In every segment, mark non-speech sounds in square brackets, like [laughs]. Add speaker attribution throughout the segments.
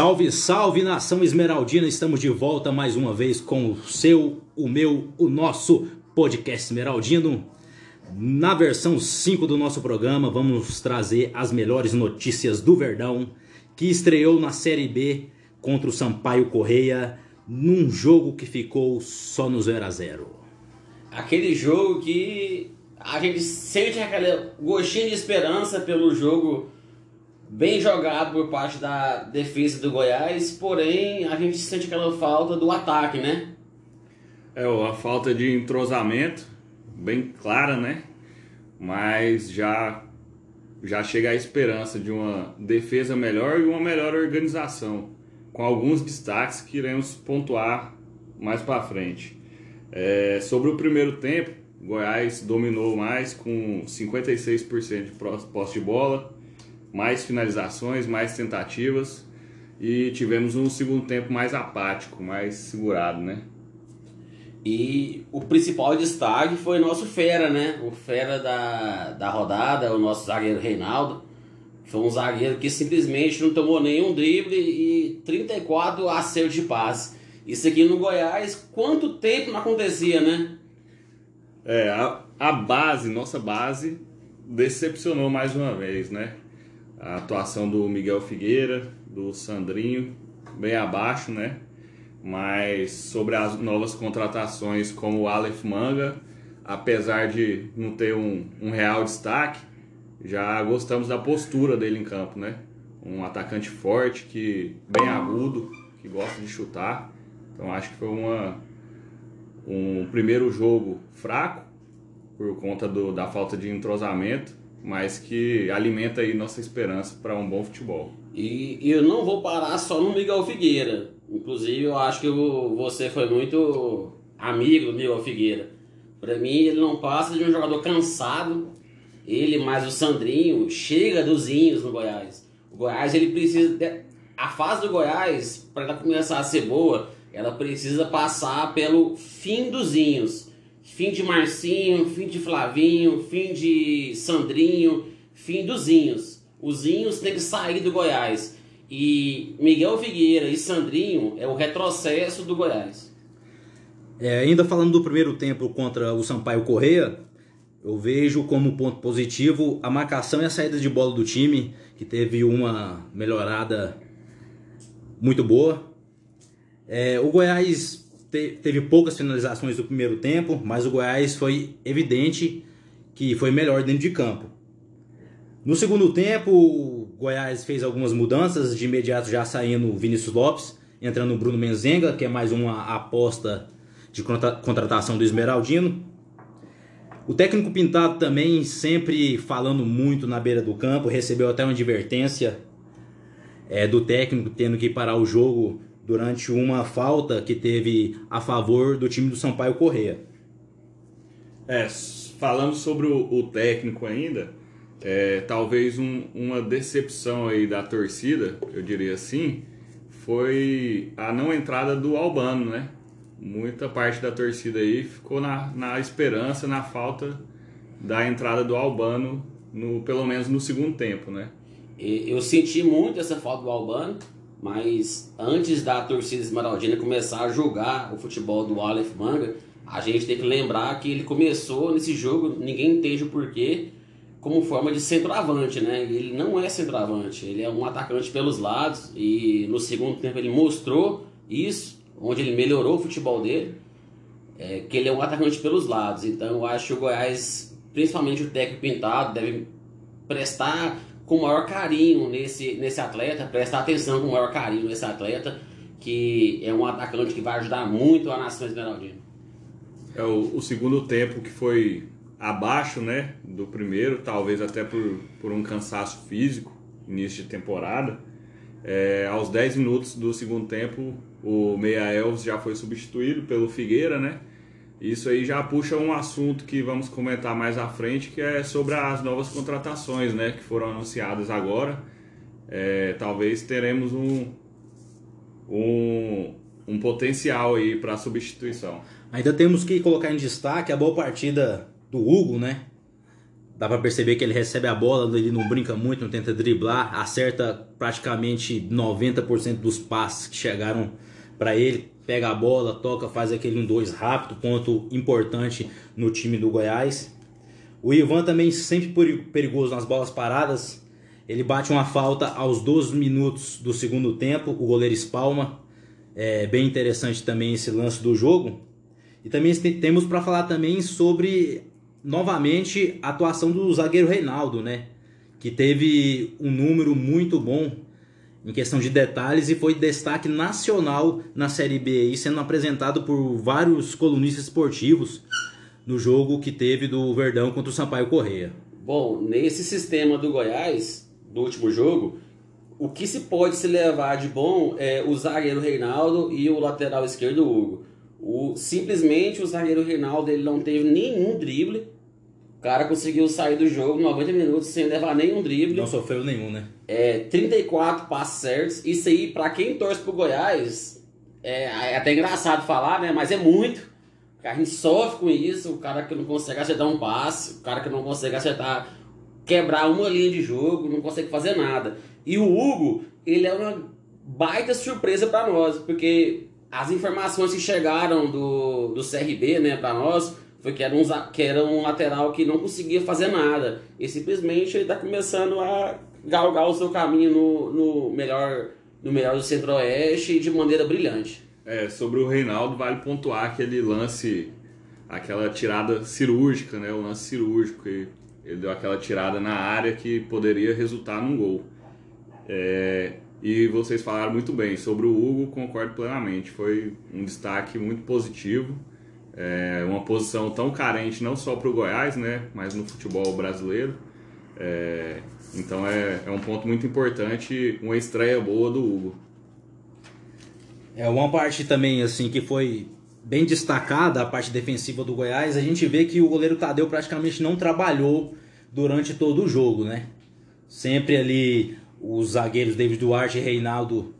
Speaker 1: Salve, salve nação esmeraldina! Estamos de volta mais uma vez com o seu, o meu, o nosso podcast esmeraldino. Na versão 5 do nosso programa, vamos trazer as melhores notícias do Verdão, que estreou na Série B contra o Sampaio Correia, num jogo que ficou só no 0 a 0
Speaker 2: Aquele jogo que a gente sente aquele gostinho de esperança pelo jogo bem jogado por parte da defesa do Goiás, porém a gente sente aquela falta do ataque, né?
Speaker 3: É, a falta de entrosamento, bem clara, né? Mas já, já chega a esperança de uma defesa melhor e uma melhor organização, com alguns destaques que iremos pontuar mais para frente. É, sobre o primeiro tempo, Goiás dominou mais com 56% de posse de bola, mais finalizações, mais tentativas e tivemos um segundo tempo mais apático, mais segurado, né?
Speaker 2: E o principal destaque foi nosso Fera, né? O Fera da, da rodada, o nosso zagueiro Reinaldo. Foi um zagueiro que simplesmente não tomou nenhum drible e 34 acertos de passe. Isso aqui no Goiás, quanto tempo não acontecia, né?
Speaker 3: É, a, a base, nossa base, decepcionou mais uma vez, né? A atuação do Miguel Figueira, do Sandrinho, bem abaixo, né? Mas sobre as novas contratações como o Aleph Manga, apesar de não ter um, um real destaque, já gostamos da postura dele em campo, né? Um atacante forte, que bem agudo, que gosta de chutar. Então acho que foi uma, um primeiro jogo fraco por conta do, da falta de entrosamento mas que alimenta aí nossa esperança para um bom futebol.
Speaker 2: E, eu não vou parar só no Miguel Figueira. Inclusive, eu acho que você foi muito amigo do Miguel Figueira. Para mim, ele não passa de um jogador cansado. Ele mais o Sandrinho chega dos Inhos no Goiás. O Goiás ele precisa de... a fase do Goiás para começar a ser boa, ela precisa passar pelo fim dos Inhos Fim de Marcinho, fim de Flavinho, fim de Sandrinho, fim dos Inhos. Os Inhos têm que sair do Goiás. E Miguel Figueira e Sandrinho é o retrocesso do Goiás.
Speaker 1: É, ainda falando do primeiro tempo contra o Sampaio Correia, eu vejo como ponto positivo a marcação e a saída de bola do time, que teve uma melhorada muito boa. É, o Goiás teve poucas finalizações no primeiro tempo, mas o Goiás foi evidente que foi melhor dentro de campo. No segundo tempo, o Goiás fez algumas mudanças, de imediato já saindo Vinícius Lopes, entrando o Bruno Menzenga, que é mais uma aposta de contratação do Esmeraldino. O técnico Pintado também sempre falando muito na beira do campo, recebeu até uma advertência é, do técnico tendo que parar o jogo durante uma falta que teve a favor do time do Sampaio Correia.
Speaker 3: É, falando sobre o, o técnico ainda, é, talvez um, uma decepção aí da torcida, eu diria assim, foi a não entrada do Albano, né? Muita parte da torcida aí ficou na, na esperança, na falta da entrada do Albano, no, pelo menos no segundo tempo, né?
Speaker 2: Eu senti muito essa falta do Albano, mas antes da torcida esmeraldina começar a julgar o futebol do Aleph Manga, a gente tem que lembrar que ele começou nesse jogo, ninguém entende o porquê, como forma de centroavante, né? Ele não é centroavante, ele é um atacante pelos lados e no segundo tempo ele mostrou isso, onde ele melhorou o futebol dele, é, que ele é um atacante pelos lados. Então eu acho que o Goiás, principalmente o técnico pintado, deve prestar com o maior carinho nesse, nesse atleta, prestar atenção com o maior carinho nesse atleta, que é um atacante que vai ajudar muito a nação esmeraldina.
Speaker 3: É o, o segundo tempo que foi abaixo né, do primeiro, talvez até por, por um cansaço físico, início de temporada. É, aos 10 minutos do segundo tempo, o Meia Elves já foi substituído pelo Figueira, né? Isso aí já puxa um assunto que vamos comentar mais à frente, que é sobre as novas contratações, né, que foram anunciadas agora. É, talvez teremos um, um, um potencial aí para substituição.
Speaker 1: Ainda temos que colocar em destaque a boa partida do Hugo, né? Dá pra perceber que ele recebe a bola, ele não brinca muito, não tenta driblar, acerta praticamente 90% dos passes que chegaram para ele. Pega a bola, toca, faz aquele 1-2 rápido, ponto importante no time do Goiás. O Ivan também sempre perigoso nas bolas paradas. Ele bate uma falta aos 12 minutos do segundo tempo, o goleiro espalma. É bem interessante também esse lance do jogo. E também temos para falar também sobre novamente a atuação do zagueiro Reinaldo, né? Que teve um número muito bom em questão de detalhes e foi destaque nacional na Série B, sendo apresentado por vários colunistas esportivos no jogo que teve do Verdão contra o Sampaio Correia.
Speaker 2: Bom, nesse sistema do Goiás, do último jogo, o que se pode se levar de bom é o zagueiro Reinaldo e o lateral esquerdo Hugo. O, simplesmente o zagueiro Reinaldo ele não teve nenhum drible. O cara conseguiu sair do jogo 90 minutos sem levar nenhum drible.
Speaker 1: Não sofreu nenhum, né?
Speaker 2: É, 34 passos certos. Isso aí, para quem torce pro Goiás, é, é, até engraçado falar, né? Mas é muito. A gente sofre com isso. O cara que não consegue acertar um passe, o cara que não consegue acertar, quebrar uma linha de jogo, não consegue fazer nada. E o Hugo, ele é uma baita surpresa para nós, porque as informações que chegaram do, do CRB, né, para nós, foi que era, um, que era um lateral que não conseguia fazer nada. E simplesmente ele está começando a galgar o seu caminho no, no melhor no melhor do Centro-Oeste de maneira brilhante.
Speaker 3: É, sobre o Reinaldo, vale pontuar aquele lance, aquela tirada cirúrgica, né? O lance cirúrgico. Ele deu aquela tirada na área que poderia resultar num gol. É, e vocês falaram muito bem sobre o Hugo, concordo plenamente. Foi um destaque muito positivo. É uma posição tão carente não só para o Goiás, né, mas no futebol brasileiro. É, então é, é um ponto muito importante, uma estreia boa do Hugo.
Speaker 1: É uma parte também assim que foi bem destacada a parte defensiva do Goiás. A gente vê que o goleiro Tadeu praticamente não trabalhou durante todo o jogo, né? Sempre ali os zagueiros David Duarte e Reinaldo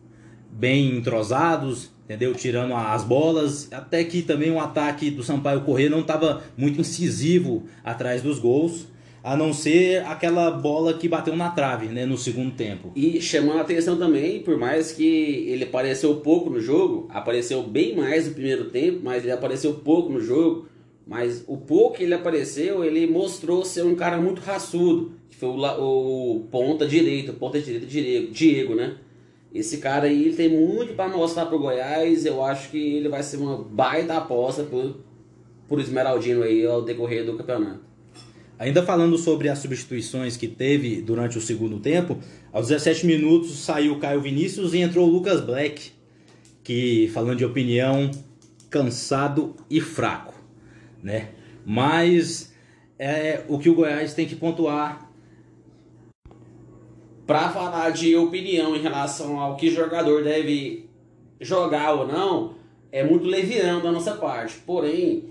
Speaker 1: bem entrosados, entendeu? Tirando as bolas, até que também o ataque do Sampaio Corrêa não estava muito incisivo atrás dos gols, a não ser aquela bola que bateu na trave, né, no segundo tempo.
Speaker 2: E chamando a atenção também, por mais que ele apareceu pouco no jogo, apareceu bem mais no primeiro tempo, mas ele apareceu pouco no jogo, mas o pouco que ele apareceu, ele mostrou ser um cara muito raçudo foi o, o ponta direito, ponta direita Diego, Diego, né? Esse cara aí ele tem muito para mostrar pro Goiás. Eu acho que ele vai ser uma baita aposta por, por Esmeraldino aí ao decorrer do campeonato.
Speaker 1: Ainda falando sobre as substituições que teve durante o segundo tempo, aos 17 minutos saiu Caio Vinícius e entrou o Lucas Black, que falando de opinião, cansado e fraco, né? Mas é o que o Goiás tem que pontuar
Speaker 2: para falar de opinião em relação ao que jogador deve jogar ou não, é muito leviano da nossa parte. Porém,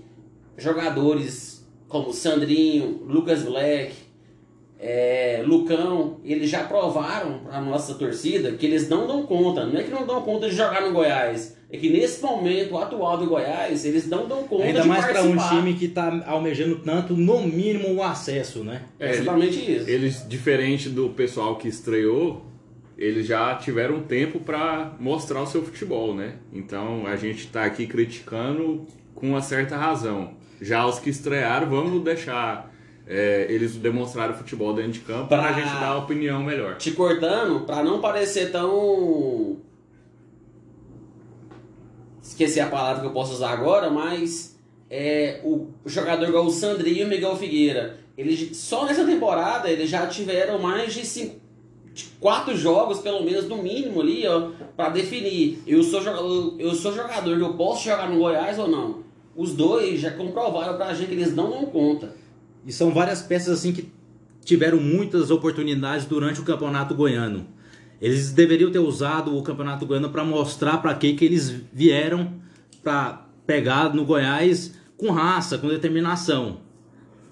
Speaker 2: jogadores como Sandrinho, Lucas Black, é, Lucão, eles já provaram para nossa torcida que eles não dão conta. Não é que não dão conta de jogar no Goiás. É que nesse momento atual do Goiás, eles não dão conta
Speaker 1: Ainda
Speaker 2: de
Speaker 1: mais
Speaker 2: para
Speaker 1: um time que está almejando tanto, no mínimo, o acesso, né?
Speaker 2: É exatamente isso.
Speaker 3: Eles, diferente do pessoal que estreou, eles já tiveram tempo para mostrar o seu futebol, né? Então a gente está aqui criticando com uma certa razão. Já os que estrearam, vamos deixar é, eles demonstraram futebol dentro de campo para a gente dar uma opinião melhor.
Speaker 2: Te cortando, para não parecer tão. Esqueci a palavra que eu posso usar agora, mas é, o jogador igual o Sandrinho e o Miguel Figueira, eles, só nessa temporada eles já tiveram mais de, cinco, de quatro jogos, pelo menos no mínimo ali, ó, para definir. Eu sou jogador, eu sou jogador, eu posso jogar no Goiás ou não? Os dois já comprovaram pra gente que eles não dão conta.
Speaker 1: E são várias peças assim que tiveram muitas oportunidades durante o campeonato goiano. Eles deveriam ter usado o campeonato goiano para mostrar para que que eles vieram para pegar no Goiás com raça, com determinação.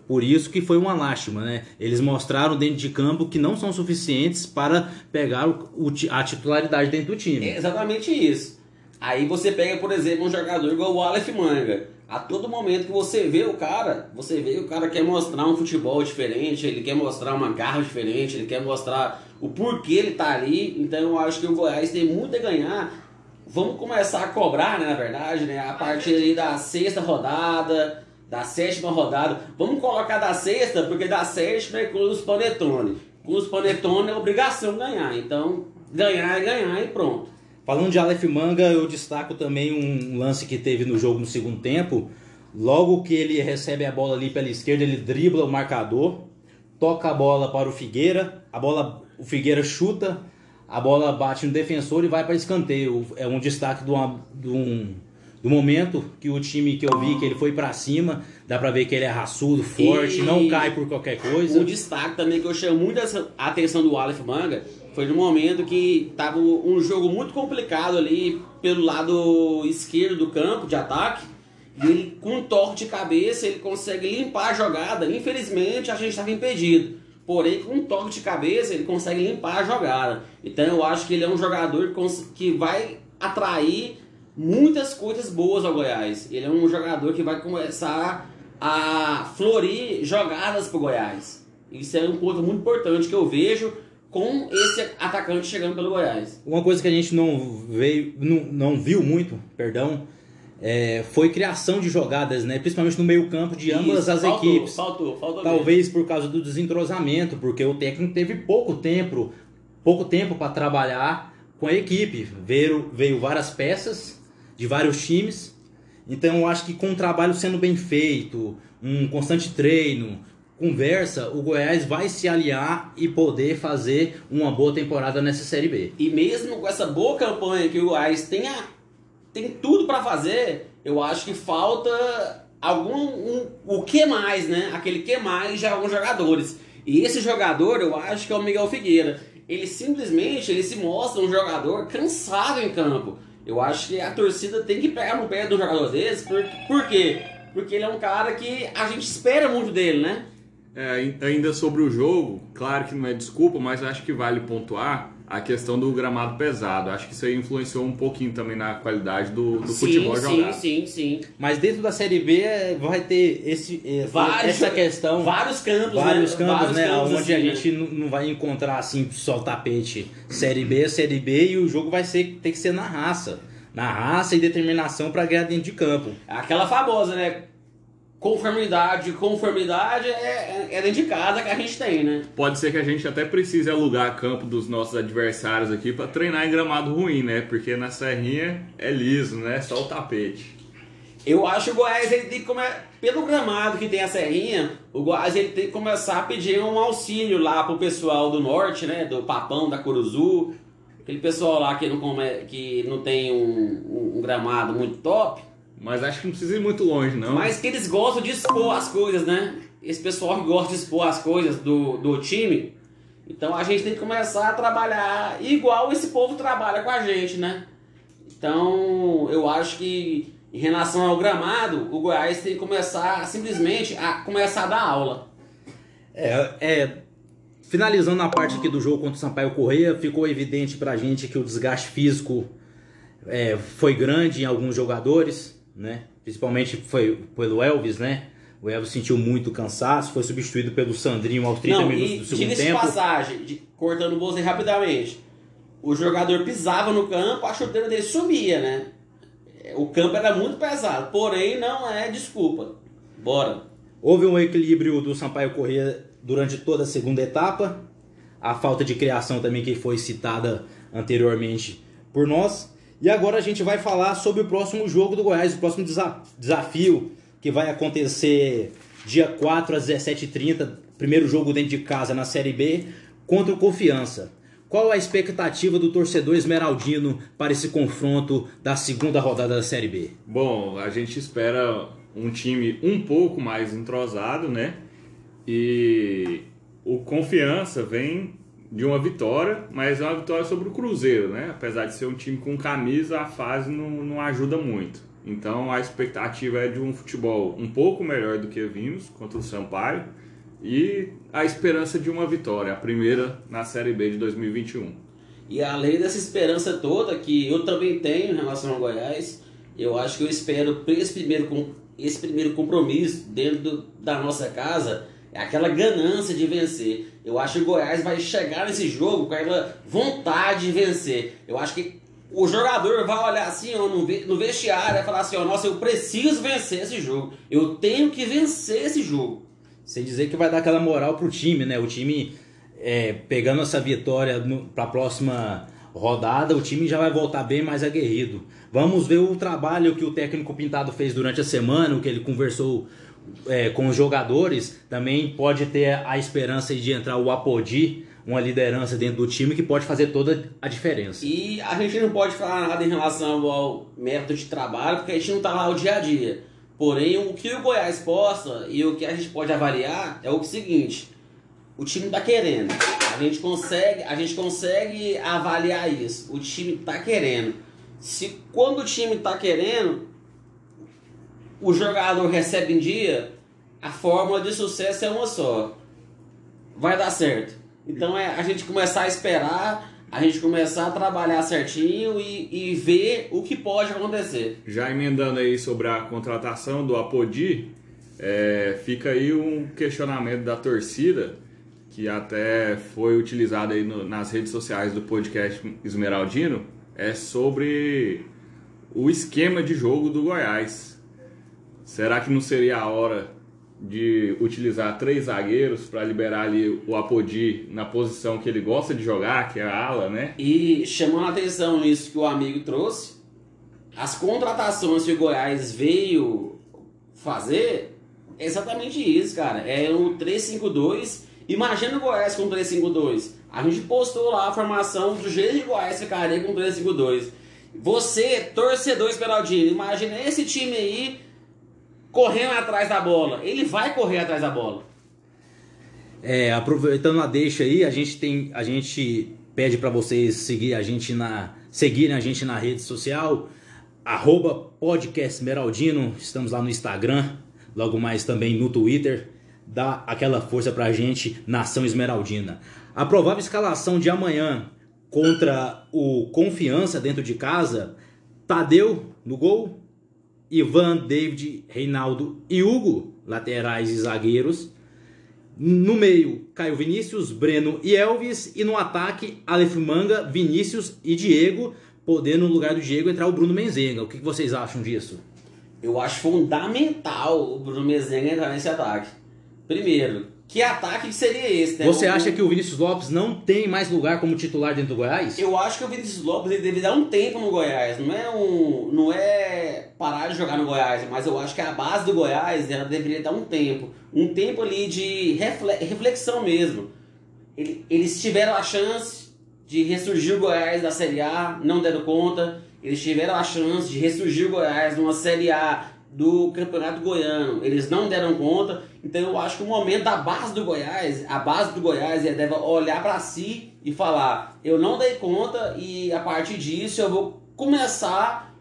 Speaker 1: Por isso que foi uma lástima, né? Eles mostraram dentro de campo que não são suficientes para pegar o, o, a titularidade dentro do time.
Speaker 2: É exatamente isso. Aí você pega, por exemplo, um jogador igual o Aleph Manga. A todo momento que você vê o cara, você vê o cara quer mostrar um futebol diferente, ele quer mostrar uma garra diferente, ele quer mostrar o porquê ele tá ali. Então eu acho que o Goiás tem muito a ganhar. Vamos começar a cobrar, né, na verdade, né, a partir da sexta rodada, da sétima rodada. Vamos colocar da sexta, porque da sétima é com os panetone. Com os panetone é obrigação ganhar. Então, ganhar é ganhar e pronto.
Speaker 1: Falando de Aleph Manga, eu destaco também um lance que teve no jogo no segundo tempo. Logo que ele recebe a bola ali pela esquerda, ele dribla o marcador, toca a bola para o Figueira, a bola, o Figueira chuta, a bola bate no defensor e vai para escanteio. É um destaque do, um, do momento que o time que eu vi, que ele foi para cima, dá para ver que ele é raçudo, forte, e... não cai por qualquer coisa.
Speaker 2: Um destaque também que eu chamo muito a atenção do Aleph Manga foi no momento que tava um jogo muito complicado ali pelo lado esquerdo do campo de ataque. E ele, com um toque de cabeça, ele consegue limpar a jogada. Infelizmente, a gente estava impedido. Porém, com um toque de cabeça, ele consegue limpar a jogada. Então, eu acho que ele é um jogador que vai atrair muitas coisas boas ao Goiás. Ele é um jogador que vai começar a florir jogadas para o Goiás. Isso é um ponto muito importante que eu vejo com esse atacante chegando pelo Goiás.
Speaker 1: Uma coisa que a gente não veio, não, não viu muito, perdão, é, foi criação de jogadas, né? Principalmente no meio campo de ambas Isso, as
Speaker 2: faltou,
Speaker 1: equipes.
Speaker 2: Faltou, faltou.
Speaker 1: Talvez
Speaker 2: mesmo.
Speaker 1: por causa do desentrosamento, porque o técnico teve pouco tempo, pouco tempo para trabalhar com a equipe. Veio, veio várias peças de vários times. Então eu acho que com o trabalho sendo bem feito, um constante treino, conversa, o Goiás vai se aliar e poder fazer uma boa temporada nessa Série B.
Speaker 2: E mesmo com essa boa campanha que o Goiás tem, a, tem tudo para fazer, eu acho que falta algum um, o que mais, né? Aquele que mais de alguns jogadores. E esse jogador, eu acho que é o Miguel Figueira. Ele simplesmente ele se mostra um jogador cansado em campo. Eu acho que a torcida tem que pegar no pé do jogador desse, por, por quê? Porque ele é um cara que a gente espera muito dele, né?
Speaker 3: É, ainda sobre o jogo, claro que não é desculpa, mas acho que vale pontuar a questão do gramado pesado. Acho que isso aí influenciou um pouquinho também na qualidade do, do
Speaker 2: sim,
Speaker 3: futebol
Speaker 2: sim,
Speaker 3: jogado.
Speaker 2: Sim, sim, sim.
Speaker 1: Mas dentro da Série B é, vai ter esse, é, vários, essa questão.
Speaker 2: Vários campos,
Speaker 1: vários
Speaker 2: né?
Speaker 1: campos,
Speaker 2: vários
Speaker 1: né?
Speaker 2: campos
Speaker 1: onde
Speaker 2: assim,
Speaker 1: a
Speaker 2: né?
Speaker 1: gente não vai encontrar assim só o tapete Série B, Série B e o jogo vai ser, ter que ser na raça. Na raça e determinação para ganhar dentro de campo.
Speaker 2: Aquela famosa, né? Conformidade, conformidade é, é dentro de casa que a gente tem, né?
Speaker 3: Pode ser que a gente até precise alugar campo dos nossos adversários aqui para treinar em gramado ruim, né? Porque na serrinha é liso, né? Só o tapete.
Speaker 2: Eu acho que o Goiás ele tem que começar. Pelo gramado que tem a serrinha, o Goiás ele tem que começar a pedir um auxílio lá pro pessoal do norte, né? Do Papão, da Curuzu. Aquele pessoal lá que não, come... que não tem um, um, um gramado muito top.
Speaker 3: Mas acho que não precisa ir muito longe, não.
Speaker 2: Mas que eles gostam de expor as coisas, né? Esse pessoal que gosta de expor as coisas do, do time. Então a gente tem que começar a trabalhar igual esse povo trabalha com a gente, né? Então eu acho que em relação ao gramado, o Goiás tem que começar simplesmente a começar a dar aula.
Speaker 1: É, é finalizando a parte aqui do jogo contra o Sampaio Correia, ficou evidente pra gente que o desgaste físico é, foi grande em alguns jogadores né? Principalmente foi pelo Elvis, né? O Elvis sentiu muito cansaço, foi substituído pelo Sandrinho aos 30
Speaker 2: Não,
Speaker 1: minutos
Speaker 2: e
Speaker 1: do segundo tempo.
Speaker 2: passagem, de, cortando o bolso rapidamente. O jogador pisava no campo, a chuteira dele sumia, né? O campo era muito pesado, porém não é desculpa. Bora.
Speaker 1: Houve um equilíbrio do Sampaio Corrêa durante toda a segunda etapa. A falta de criação também que foi citada anteriormente por nós. E agora a gente vai falar sobre o próximo jogo do Goiás, o próximo desa desafio que vai acontecer dia 4 às 17h30, primeiro jogo dentro de casa na Série B, contra o Confiança. Qual a expectativa do torcedor esmeraldino para esse confronto da segunda rodada da Série B?
Speaker 3: Bom, a gente espera um time um pouco mais entrosado, né? E o Confiança vem de uma vitória, mas é uma vitória sobre o Cruzeiro, né? Apesar de ser um time com camisa, a fase não, não ajuda muito. Então a expectativa é de um futebol um pouco melhor do que vimos contra o Sampaio e a esperança de uma vitória, a primeira na Série B de 2021.
Speaker 2: E além dessa esperança toda que eu também tenho em relação ao Goiás, eu acho que eu espero esse primeiro esse primeiro compromisso dentro do, da nossa casa é aquela ganância de vencer. Eu acho que o Goiás vai chegar nesse jogo com aquela vontade de vencer. Eu acho que o jogador vai olhar assim ó, no vestiário e falar assim: ó, nossa, eu preciso vencer esse jogo. Eu tenho que vencer esse jogo.
Speaker 1: Sem dizer que vai dar aquela moral pro time, né? O time é, pegando essa vitória para a próxima rodada, o time já vai voltar bem mais aguerrido. Vamos ver o trabalho que o técnico Pintado fez durante a semana, o que ele conversou é, com os jogadores. Também pode ter a esperança de entrar o Apodi, uma liderança dentro do time que pode fazer toda a diferença.
Speaker 2: E a gente não pode falar nada em relação ao método de trabalho, porque a gente não está lá o dia a dia. Porém, o que o Goiás possa e o que a gente pode avaliar é o seguinte: o time está querendo. A gente consegue, a gente consegue avaliar isso. O time está querendo. Se quando o time está querendo, o jogador recebe em dia, a fórmula de sucesso é uma só. Vai dar certo. Então é a gente começar a esperar, a gente começar a trabalhar certinho e, e ver o que pode acontecer.
Speaker 3: Já emendando aí sobre a contratação do Apodi, é, fica aí um questionamento da torcida que até foi utilizado aí no, nas redes sociais do podcast Esmeraldino, é sobre o esquema de jogo do Goiás. Será que não seria a hora de utilizar três zagueiros para liberar ali o Apodi na posição que ele gosta de jogar, que é a ala, né?
Speaker 2: E chamando a atenção nisso que o amigo trouxe, as contratações que o Goiás veio fazer é exatamente isso, cara. É o 3-5-2. Imagina o Goiás com 3-5-2. A gente postou lá a formação do jeito de Goiás ficaria com 3-5-2. Você, torcedor Esperaldino, imagina esse time aí correndo atrás da bola. Ele vai correr atrás da bola.
Speaker 1: É, aproveitando a deixa aí, a gente tem, a gente pede para vocês seguir a gente na, seguirem a gente na rede social, arroba podcast Meraldino, estamos lá no Instagram, logo mais também no Twitter, dá aquela força pra gente, Nação Esmeraldina. A provável escalação de amanhã contra o Confiança dentro de casa, Tadeu no gol, Ivan, David, Reinaldo e Hugo, laterais e zagueiros. No meio, Caio Vinícius, Breno e Elvis. E no ataque, Aleph Manga, Vinícius e Diego, podendo no lugar do Diego entrar o Bruno Menzenga. O que vocês acham disso?
Speaker 2: Eu acho fundamental o Bruno Menzenga entrar nesse ataque. Primeiro, que ataque seria esse? Né?
Speaker 1: Você acha que o Vinícius Lopes não tem mais lugar como titular dentro do Goiás?
Speaker 2: Eu acho que o Vinícius Lopes ele deve dar um tempo no Goiás. Não é um, não é parar de jogar no Goiás, mas eu acho que a base do Goiás ela deveria dar um tempo, um tempo ali de reflexão mesmo. Eles tiveram a chance de ressurgir o Goiás da Série A, não deram conta. Eles tiveram a chance de ressurgir o Goiás numa Série A do Campeonato Goiano. Eles não deram conta, então eu acho que o momento da base do Goiás, a base do Goiás deve olhar para si e falar: eu não dei conta e a partir disso eu vou começar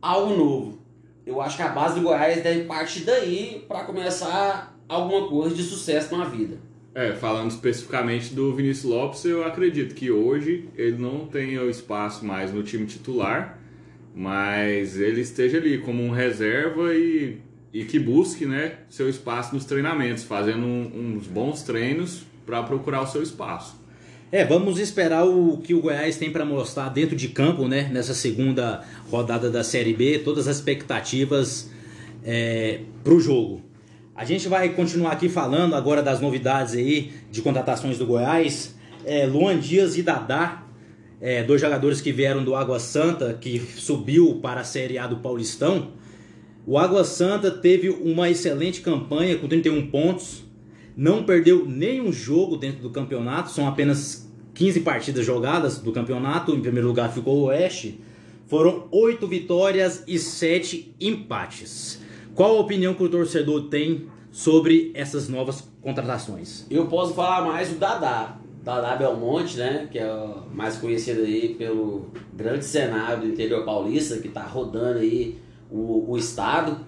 Speaker 2: algo novo. Eu acho que a base do Goiás deve partir daí para começar alguma coisa de sucesso na vida.
Speaker 3: É, falando especificamente do Vinícius Lopes, eu acredito que hoje ele não tem o espaço mais no time titular mas ele esteja ali como um reserva e, e que busque né, seu espaço nos treinamentos, fazendo um, uns bons treinos para procurar o seu espaço.
Speaker 1: É, vamos esperar o que o Goiás tem para mostrar dentro de campo, né? Nessa segunda rodada da Série B, todas as expectativas é, para o jogo. A gente vai continuar aqui falando agora das novidades aí de contratações do Goiás. É, Luan Dias e Dadá é, dois jogadores que vieram do Água Santa, que subiu para a Série A do Paulistão. O Água Santa teve uma excelente campanha com 31 pontos, não perdeu nenhum jogo dentro do campeonato, são apenas 15 partidas jogadas do campeonato. Em primeiro lugar ficou o Oeste. Foram 8 vitórias e 7 empates. Qual a opinião que o torcedor tem sobre essas novas contratações?
Speaker 2: Eu posso falar mais do Dadá. Dadá Belmonte, né, que é mais conhecido aí pelo grande cenário do interior paulista, que está rodando aí o, o estado.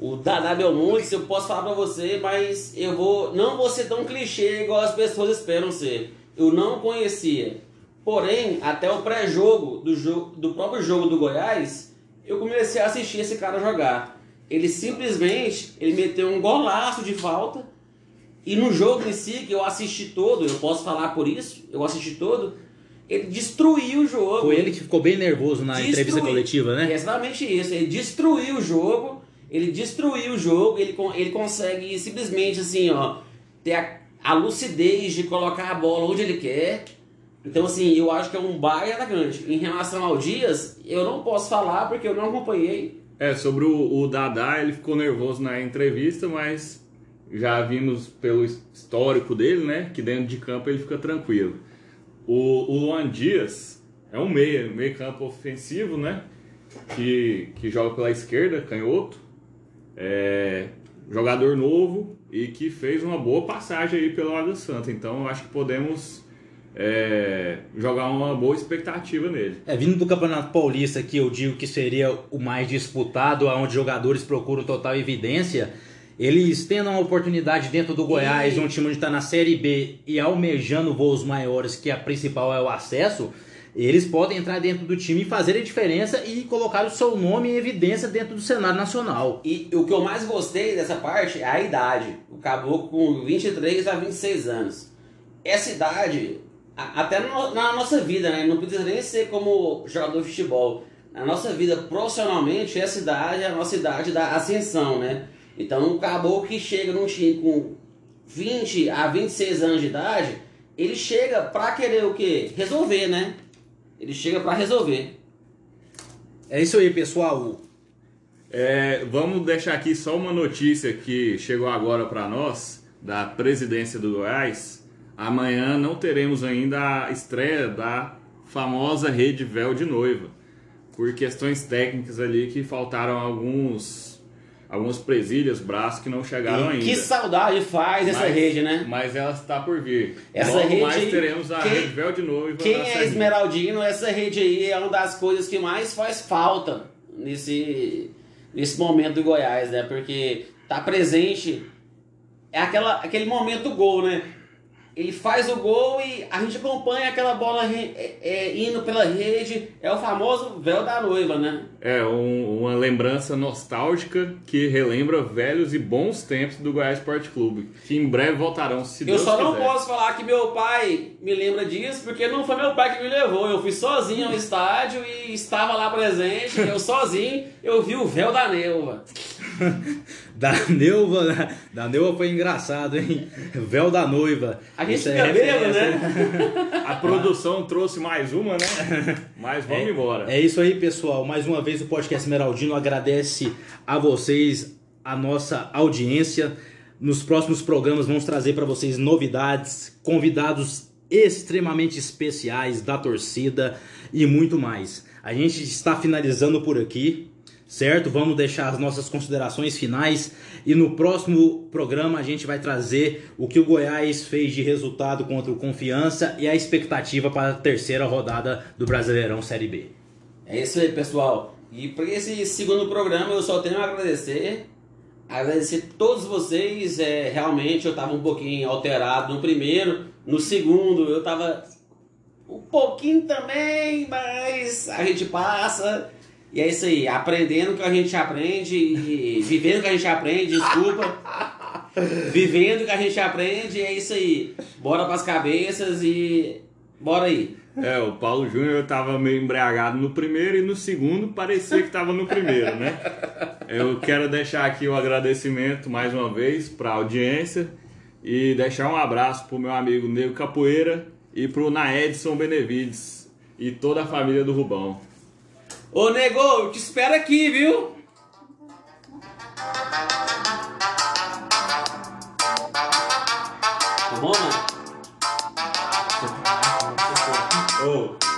Speaker 2: O Dadá Belmonte, eu posso falar para você, mas eu vou não vou ser tão clichê igual as pessoas esperam ser. Eu não conhecia. Porém, até o pré-jogo do, jogo, do próprio jogo do Goiás, eu comecei a assistir esse cara jogar. Ele simplesmente ele meteu um golaço de falta. E no jogo em si, que eu assisti todo, eu posso falar por isso, eu assisti todo, ele destruiu o jogo.
Speaker 1: Foi ele que ficou bem nervoso na
Speaker 2: Destruiu.
Speaker 1: entrevista coletiva, né?
Speaker 2: É exatamente isso. Ele destruiu o jogo. Ele destruiu o jogo. Ele, con- ele consegue simplesmente assim, ó, ter a, a lucidez de colocar a bola onde ele quer. Então, assim, eu acho que é um baile atacante. Em relação ao Dias, eu não posso falar porque eu não acompanhei.
Speaker 3: É, sobre o, o Dadá, ele ficou nervoso na entrevista, mas já vimos pelo histórico dele, né? Que dentro de campo ele fica tranquilo. O, o Luan Dias é um meia, meio campo ofensivo, né? Que, que joga pela esquerda, canhoto. É, jogador novo e que fez uma boa passagem aí pelo Água Santa. Então acho que podemos é, jogar uma boa expectativa nele.
Speaker 1: É, vindo do Campeonato Paulista, que eu digo que seria o mais disputado, onde jogadores procuram total evidência, eles tendo uma oportunidade dentro do Goiás, um time onde está na Série B e almejando voos maiores, que a principal é o acesso, eles podem entrar dentro do time e fazer a diferença e colocar o seu nome em evidência dentro do cenário nacional.
Speaker 2: E o que eu mais gostei dessa parte é a idade. O caboclo com 23 a 26 anos. Essa idade, até na nossa vida, né? Não precisa nem ser como jogador de futebol. Na nossa vida, profissionalmente, essa idade é a nossa idade da ascensão, né? Então, um caboclo que chega num time com 20 a 26 anos de idade, ele chega pra querer o quê? Resolver, né? Ele chega pra resolver.
Speaker 1: É isso aí, pessoal.
Speaker 3: É, vamos deixar aqui só uma notícia que chegou agora para nós, da presidência do Goiás. Amanhã não teremos ainda a estreia da famosa rede véu de noiva, por questões técnicas ali que faltaram alguns algumas presilhas, braços que não chegaram ainda.
Speaker 2: Que saudade faz essa
Speaker 3: Mas-
Speaker 2: rede, né?
Speaker 3: Mas ela está por vir.
Speaker 2: Essa
Speaker 3: Logo
Speaker 2: rede
Speaker 3: mais teremos a
Speaker 2: quem-
Speaker 3: rede véu de noiva.
Speaker 2: Quem é esmeraldino, essa rede aí é uma das coisas que mais faz falta nesse, nesse momento do Goiás, né? Porque tá presente, é aquela, aquele momento do gol, né? Ele faz o gol e a gente acompanha aquela bola é, é, indo pela rede, é o famoso véu da noiva, né?
Speaker 3: É um- uma lembrança nostálgica que relembra velhos e bons tempos do Goiás Esporte Clube, que em breve voltarão, se
Speaker 2: Eu
Speaker 3: Deus
Speaker 2: só não
Speaker 3: quiser.
Speaker 2: posso falar que meu pai me lembra disso, porque não foi meu pai que me levou. Eu fui sozinho ao estádio e estava lá presente, eu sozinho, eu vi o véu da Neuva. [laughs] [laughs]
Speaker 1: Da Neuva, né? da Neuva foi engraçado, hein? Véu da noiva.
Speaker 2: A gente
Speaker 1: Isso é
Speaker 2: fica bêbado,
Speaker 1: referência,
Speaker 2: né?
Speaker 3: A produção trouxe mais uma, né? Mas vamos embora.
Speaker 1: É isso aí, pessoal. Mais uma vez o podcast Esmeraldino agradece a vocês, a nossa audiência. Nos próximos programas vamos trazer para vocês novidades, convidados extremamente especiais da torcida e muito mais. A gente está finalizando por aqui, certo? Vamos deixar as nossas considerações finais e no próximo programa a gente vai trazer o que o Goiás fez de resultado contra o Confiança e a expectativa para a terceira rodada do Brasileirão Série B.
Speaker 2: É isso aí, pessoal. E para esse segundo programa eu só tenho a agradecer. Agradecer todos vocês. É, realmente eu estava um pouquinho alterado no primeiro. No segundo eu estava um pouquinho também, mas a gente passa. E é isso aí, aprendendo o que a gente aprende e [laughs] vivendo o que a gente aprende, desculpa. vivendo o que a gente aprende, é isso aí. Bora pras cabeças e bora aí.
Speaker 3: É, o Paulo Júnior tava meio embriagado no primeiro e no segundo parecia que tava no primeiro, né? Eu quero deixar aqui o agradecimento mais uma vez para a audiência e deixar um abraço pro meu amigo Nego Capoeira e pro Naedson Benevides e toda a família do Rubão.
Speaker 2: Ô nego, eu te espero aqui, viu? Tá bom, mano?
Speaker 3: Ô,